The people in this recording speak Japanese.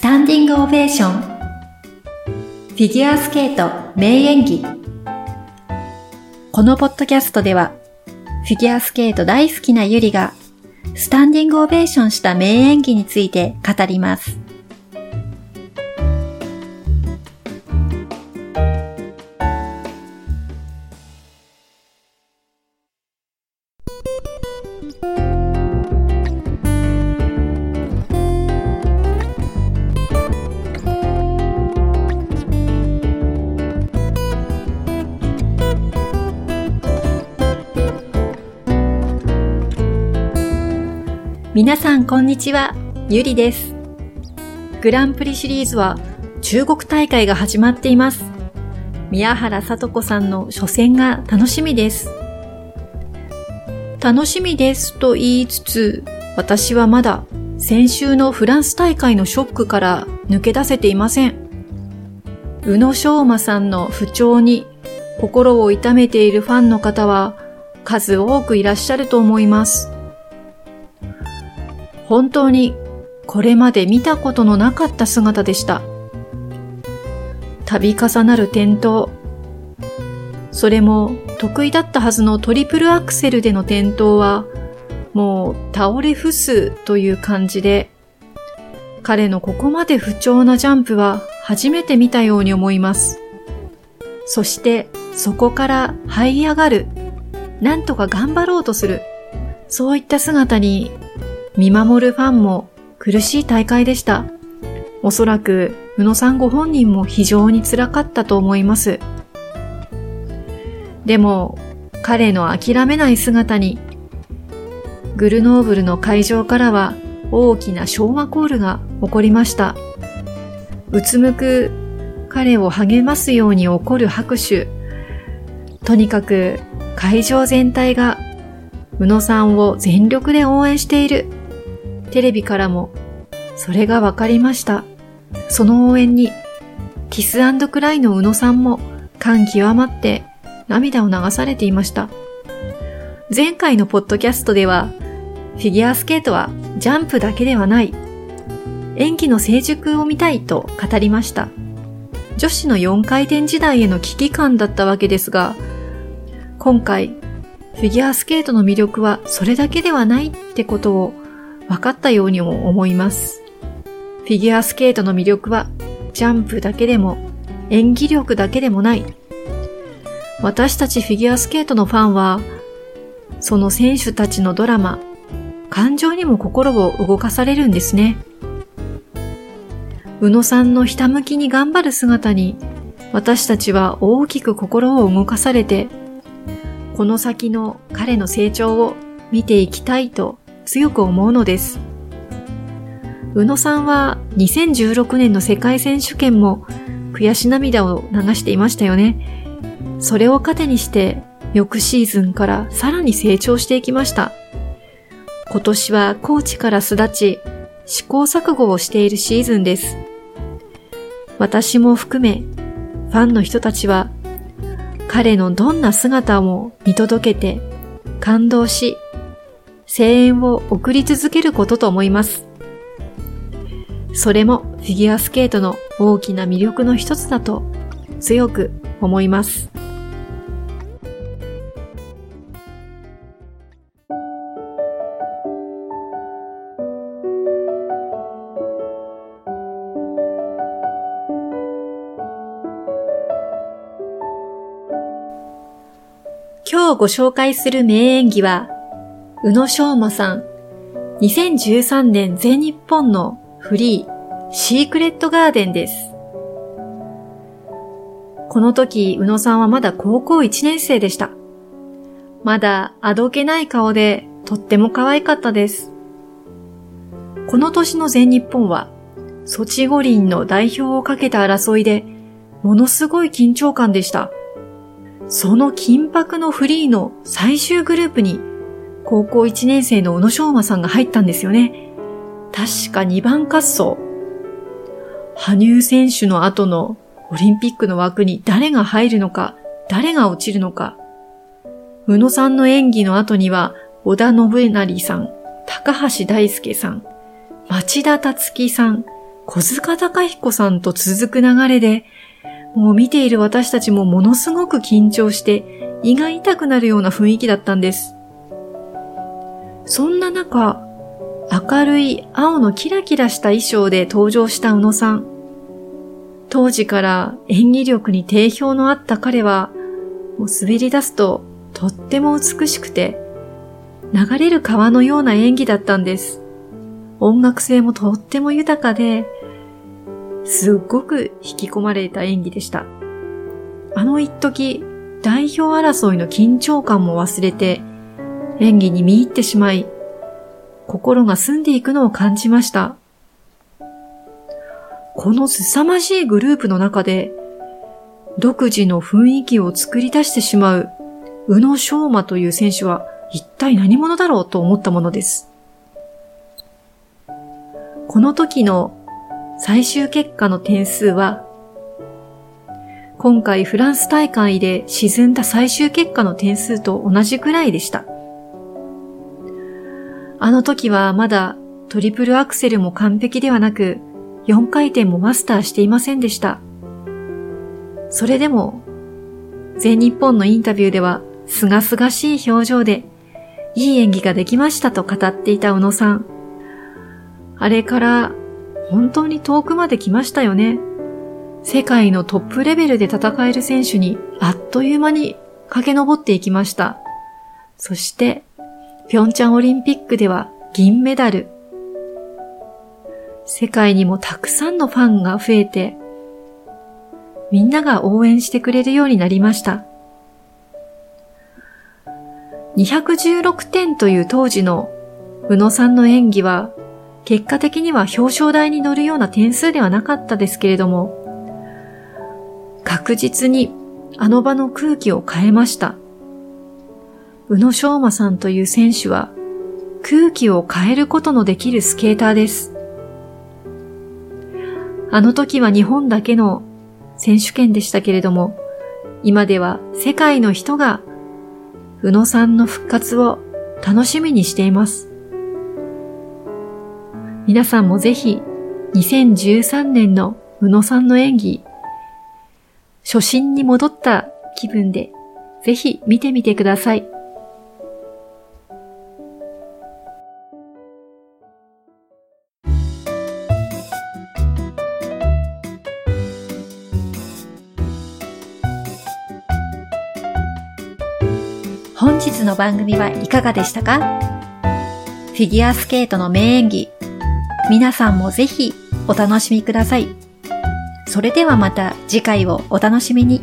スタンディングオベーションフィギュアスケート名演技このポッドキャストではフィギュアスケート大好きなゆりがスタンディングオベーションした名演技について語ります。皆さんこんにちは、ゆりです。グランプリシリーズは中国大会が始まっています。宮原さと子さんの初戦が楽しみです。楽しみですと言いつつ、私はまだ先週のフランス大会のショックから抜け出せていません。宇野昌磨さんの不調に心を痛めているファンの方は数多くいらっしゃると思います。本当にこれまで見たことのなかった姿でした。度重なる転倒。それも得意だったはずのトリプルアクセルでの転倒はもう倒れ伏すという感じで彼のここまで不調なジャンプは初めて見たように思います。そしてそこから這い上がる。なんとか頑張ろうとする。そういった姿に見守るファンも苦しい大会でした。おそらく、宇野さんご本人も非常に辛かったと思います。でも、彼の諦めない姿に、グルノーブルの会場からは大きな昭和コールが起こりました。うつむく彼を励ますように起こる拍手。とにかく会場全体が宇野さんを全力で応援している。テレビからも、それがわかりました。その応援に、キスクライの宇野さんも感極まって涙を流されていました。前回のポッドキャストでは、フィギュアスケートはジャンプだけではない。演技の成熟を見たいと語りました。女子の4回転時代への危機感だったわけですが、今回、フィギュアスケートの魅力はそれだけではないってことを分かったようにも思います。フィギュアスケートの魅力はジャンプだけでも演技力だけでもない。私たちフィギュアスケートのファンは、その選手たちのドラマ、感情にも心を動かされるんですね。宇野さんのひたむきに頑張る姿に、私たちは大きく心を動かされて、この先の彼の成長を見ていきたいと強く思うのです。宇野さんは2016年の世界選手権も悔し涙を流していましたよね。それを糧にして翌シーズンからさらに成長していきました。今年はコーチから巣立ち試行錯誤をしているシーズンです。私も含めファンの人たちは彼のどんな姿も見届けて感動し声援を送り続けることと思います。それもフィギュアスケートの大きな魅力の一つだと強く思います。今日ご紹介する名演技は宇野昌磨さん、2013年全日本のフリー、シークレットガーデンです。この時、宇野さんはまだ高校1年生でした。まだあどけない顔でとっても可愛かったです。この年の全日本は、ソチ五輪の代表をかけた争いで、ものすごい緊張感でした。その緊迫のフリーの最終グループに高校1年生の宇野昌磨さんが入ったんですよね。確か2番滑走。羽生選手の後のオリンピックの枠に誰が入るのか、誰が落ちるのか。宇野さんの演技の後には、織田信成さん、高橋大輔さん、町田達樹さん、小塚隆彦さんと続く流れで、もう見ている私たちもものすごく緊張して胃が痛くなるような雰囲気だったんです。そんな中、明るい青のキラキラした衣装で登場した宇野さん。当時から演技力に定評のあった彼は、もう滑り出すととっても美しくて、流れる川のような演技だったんです。音楽性もとっても豊かで、すっごく引き込まれた演技でした。あの一時、代表争いの緊張感も忘れて、演技に見入ってしまい、心が澄んでいくのを感じました。この凄まじいグループの中で、独自の雰囲気を作り出してしまう宇野昌磨という選手は一体何者だろうと思ったものです。この時の最終結果の点数は、今回フランス大会で沈んだ最終結果の点数と同じくらいでした。あの時はまだトリプルアクセルも完璧ではなく、4回転もマスターしていませんでした。それでも、全日本のインタビューでは、すがすがしい表情で、いい演技ができましたと語っていた宇野さん。あれから本当に遠くまで来ましたよね。世界のトップレベルで戦える選手にあっという間に駆け上っていきました。そして、ピョンチャンオリンピックでは銀メダル。世界にもたくさんのファンが増えて、みんなが応援してくれるようになりました。216点という当時の宇野さんの演技は結果的には表彰台に乗るような点数ではなかったですけれども、確実にあの場の空気を変えました。宇野昌磨さんという選手は空気を変えることのできるスケーターです。あの時は日本だけの選手権でしたけれども、今では世界の人が宇野さんの復活を楽しみにしています。皆さんもぜひ2013年の宇野さんの演技、初心に戻った気分でぜひ見てみてください。本日の番組はいかがでしたか？フィギュアスケートの名演技皆さんもぜひお楽しみください。それではまた次回をお楽しみに。